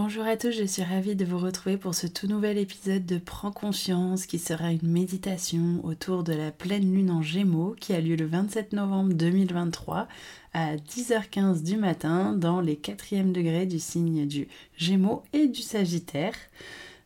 Bonjour à tous, je suis ravie de vous retrouver pour ce tout nouvel épisode de Prends conscience qui sera une méditation autour de la pleine lune en Gémeaux qui a lieu le 27 novembre 2023 à 10h15 du matin dans les 4e degrés du signe du Gémeaux et du Sagittaire.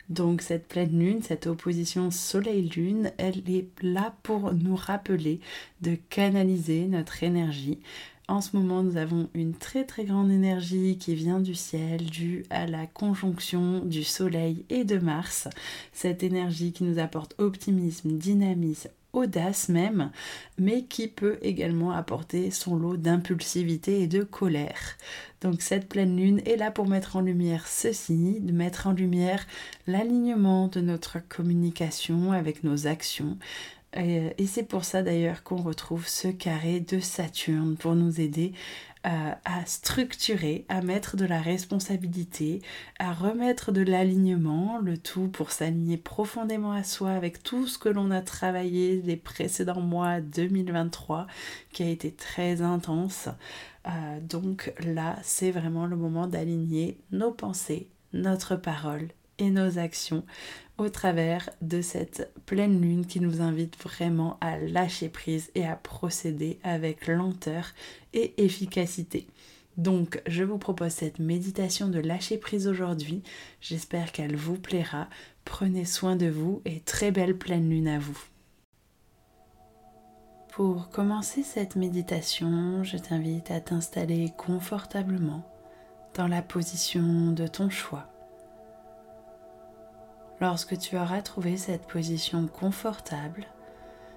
Donc cette pleine lune, cette opposition soleil-lune, elle est là pour nous rappeler de canaliser notre énergie en ce moment, nous avons une très très grande énergie qui vient du ciel due à la conjonction du Soleil et de Mars. Cette énergie qui nous apporte optimisme, dynamisme, audace même, mais qui peut également apporter son lot d'impulsivité et de colère. Donc cette pleine lune est là pour mettre en lumière ceci, de mettre en lumière l'alignement de notre communication avec nos actions, et, c'est pour ça d'ailleurs qu'on retrouve ce carré de Saturne pour nous aider euh, à structurer, à mettre de la responsabilité, à remettre de l'alignement, le tout pour s'aligner profondément à soi avec tout ce que l'on a travaillé les précédents mois 2023 qui a été très intense. Euh, donc là, c'est vraiment le moment d'aligner nos pensées, notre parole et nos actions au travers de cette pleine lune qui nous invite vraiment à lâcher prise et à procéder avec lenteur et efficacité. Donc, je vous propose cette méditation de lâcher prise aujourd'hui. J'espère qu'elle vous plaira. Prenez soin de vous et très belle pleine lune à vous. Pour commencer cette méditation, je t'invite à t'installer confortablement dans la position de ton choix. Lorsque tu auras trouvé cette position confortable,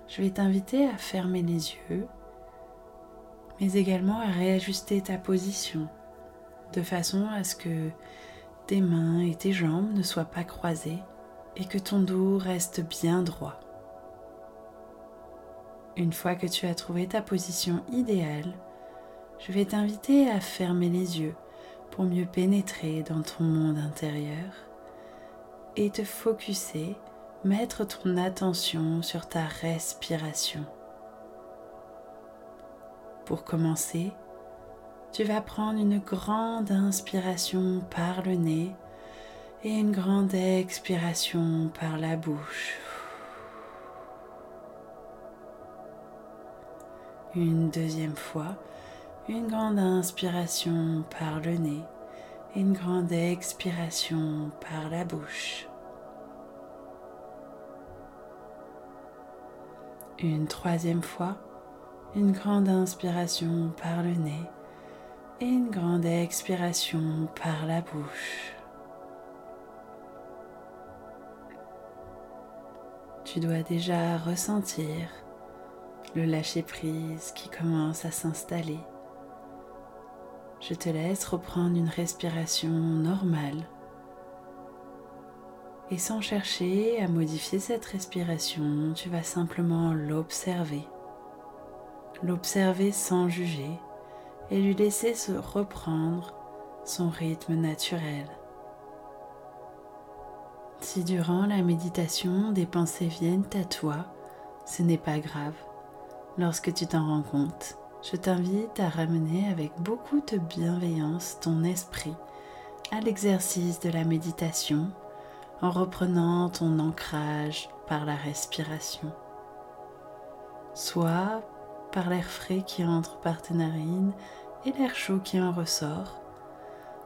je vais t'inviter à fermer les yeux, mais également à réajuster ta position de façon à ce que tes mains et tes jambes ne soient pas croisées et que ton dos reste bien droit. Une fois que tu as trouvé ta position idéale, je vais t'inviter à fermer les yeux pour mieux pénétrer dans ton monde intérieur et te focuser, mettre ton attention sur ta respiration. Pour commencer, tu vas prendre une grande inspiration par le nez et une grande expiration par la bouche. Une deuxième fois, une grande inspiration par le nez une grande expiration par la bouche. Une troisième fois, une grande inspiration par le nez et une grande expiration par la bouche. Tu dois déjà ressentir le lâcher-prise qui commence à s'installer je te laisse reprendre une respiration normale. Et sans chercher à modifier cette respiration, tu vas simplement l'observer. L'observer sans juger et lui laisser se reprendre son rythme naturel. Si durant la méditation des pensées viennent à toi, ce n'est pas grave lorsque tu t'en rends compte je t'invite à ramener avec beaucoup de bienveillance ton esprit à l'exercice de la méditation en reprenant ton ancrage par la respiration, soit par l'air frais qui entre par tes narines et l'air chaud qui en ressort,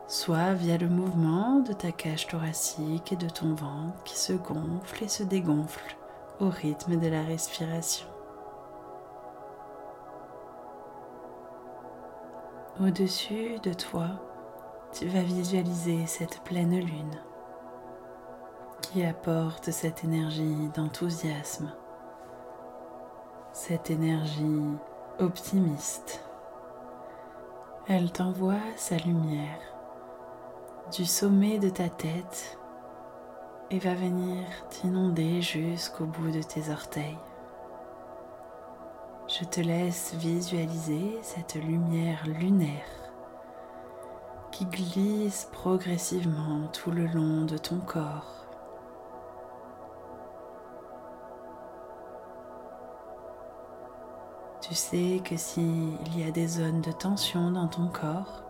soit via le mouvement de ta cage thoracique et de ton ventre qui se gonfle et se dégonfle au rythme de la respiration. Au-dessus de toi, tu vas visualiser cette pleine lune qui apporte cette énergie d'enthousiasme, cette énergie optimiste. Elle t'envoie sa lumière du sommet de ta tête et va venir t'inonder jusqu'au bout de tes orteils. Je te laisse visualiser cette lumière lunaire qui glisse progressivement tout le long de ton corps. Tu sais que s'il y a des zones de tension dans ton corps,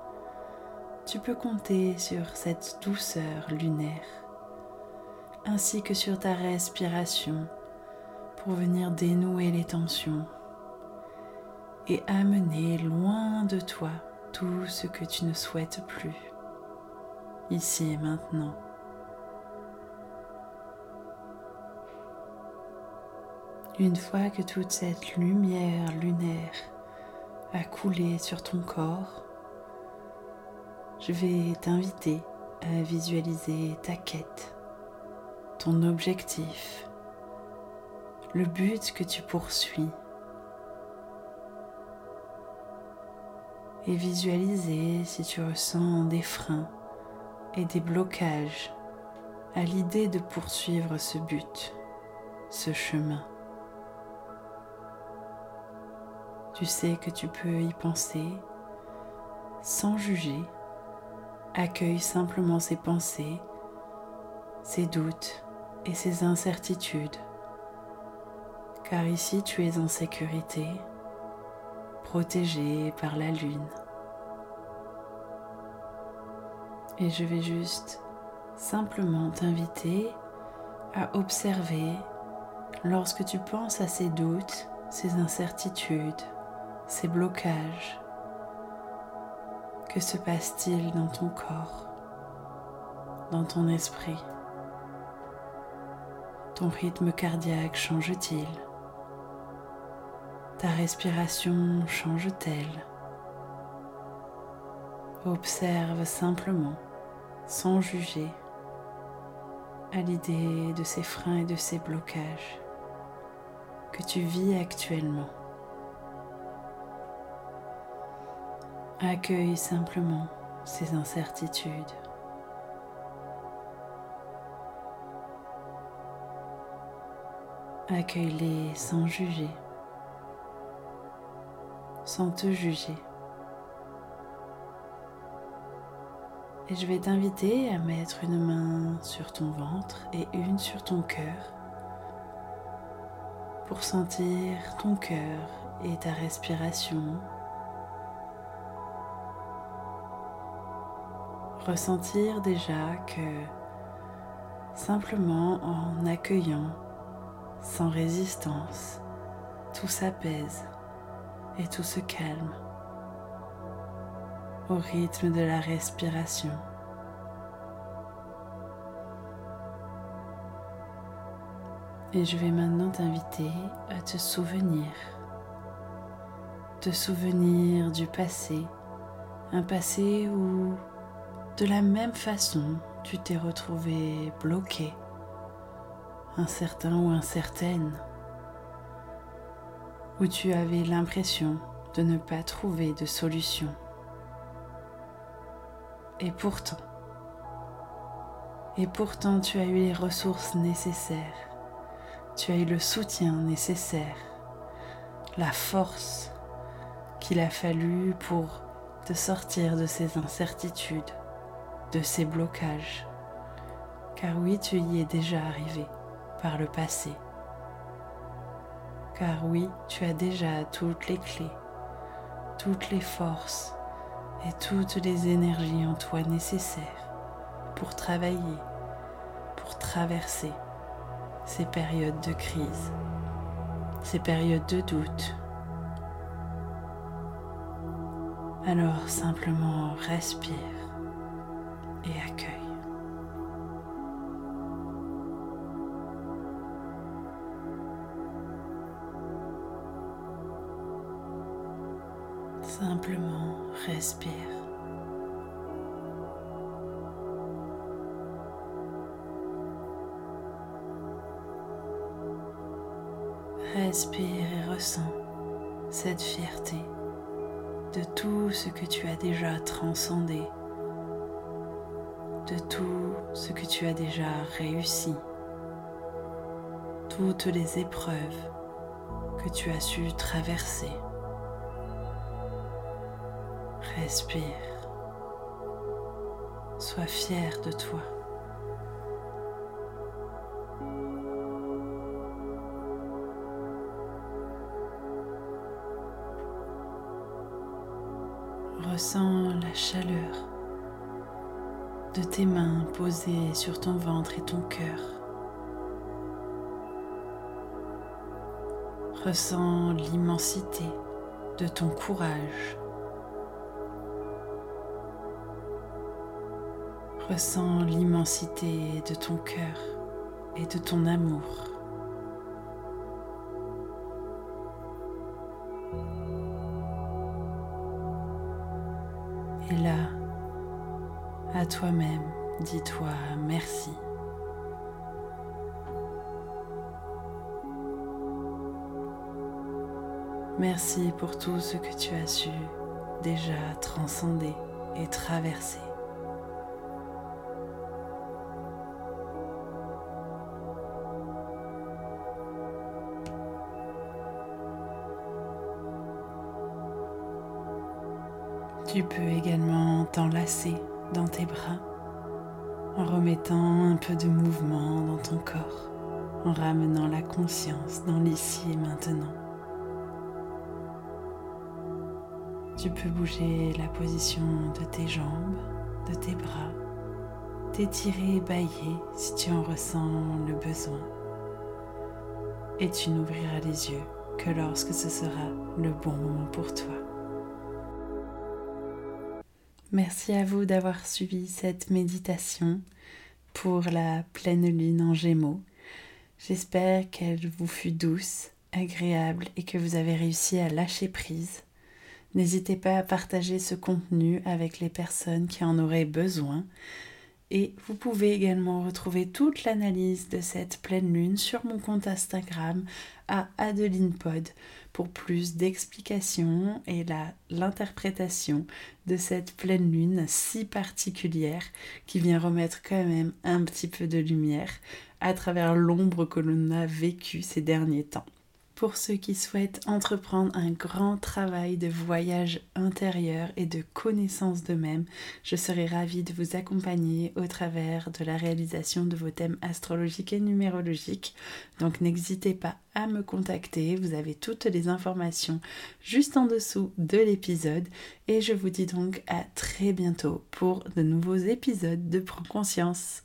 tu peux compter sur cette douceur lunaire, ainsi que sur ta respiration pour venir dénouer les tensions et amener loin de toi tout ce que tu ne souhaites plus, ici et maintenant. Une fois que toute cette lumière lunaire a coulé sur ton corps, je vais t'inviter à visualiser ta quête, ton objectif, le but que tu poursuis et visualiser si tu ressens des freins et des blocages à l'idée de poursuivre ce but, ce chemin. Tu sais que tu peux y penser sans juger. Accueille simplement ces pensées, ces doutes et ces incertitudes. Car ici tu es en sécurité, protégé par la lune. Et je vais juste simplement t'inviter à observer lorsque tu penses à ces doutes, ces incertitudes, ces blocages Que se passe-t-il dans ton corps, dans ton esprit? Ton rythme cardiaque change-t-il? Ta respiration change-t-elle? Observe simplement, sans juger, à l'idée de ces freins et de ces blocages que tu vis actuellement. Accueille simplement ces incertitudes. Accueille-les sans juger, sans te juger. Et je vais t'inviter à mettre une main sur ton ventre et une sur ton cœur pour sentir ton cœur et ta respiration ressentir déjà que simplement en accueillant sans résistance, tout s'apaise et tout se calme au rythme de la respiration. Et je vais maintenant t'inviter à te souvenir, te souvenir du passé, un passé où de la même façon, tu t'es retrouvé bloqué, incertain ou incertaine, où tu avais l'impression de ne pas trouver de solution. Et pourtant, et pourtant tu as eu les ressources nécessaires, tu as eu le soutien nécessaire, la force qu'il a fallu pour te sortir de ces incertitudes de ces blocages, car oui, tu y es déjà arrivé par le passé, car oui, tu as déjà toutes les clés, toutes les forces et toutes les énergies en toi nécessaires pour travailler, pour traverser ces périodes de crise, ces périodes de doute. Alors simplement respire et accueille. Respire. Respire et ressens cette fierté de tout ce que tu as déjà transcendé, de tout ce que tu as déjà réussi, toutes les épreuves que tu as su traverser. Respire. Sois fier de toi. Ressens la chaleur de tes mains posées sur ton ventre et ton cœur. Ressens l'immensité de ton courage. Ressens l'immensité de ton cœur et de ton amour. Et là, à toi-même, dis-toi merci. Merci pour tout ce que tu as su déjà transcender et traverser. Tu peux également t'enlacer dans tes bras en remettant un peu de mouvement dans ton corps, en ramenant la conscience dans l'ici et maintenant. Tu peux bouger la position de tes jambes, de tes bras, t'étirer et bailler si tu en ressens le besoin. Et tu n'ouvriras les yeux que lorsque ce sera le bon moment pour toi. Merci à vous d'avoir suivi cette méditation pour la pleine lune en gémeaux. J'espère qu'elle vous fut douce, agréable et que vous avez réussi à lâcher prise. N'hésitez pas à partager ce contenu avec les personnes qui en auraient besoin. Et vous pouvez également retrouver toute l'analyse de cette pleine lune sur mon compte Instagram à Adeline Pod pour plus d'explications et l'interprétation de cette pleine lune si particulière qui vient remettre quand même un petit peu de lumière à travers l'ombre que l'on a vécue ces derniers temps pour ceux qui souhaitent entreprendre un grand travail de voyage intérieur et de connaissance d'eux-mêmes, je serai ravie de vous accompagner au travers de la réalisation de vos thèmes astrologiques et numérologiques. Donc n'hésitez pas à me contacter, vous avez toutes les informations juste en dessous de l'épisode et je vous dis donc à très bientôt pour de nouveaux épisodes de Prends conscience.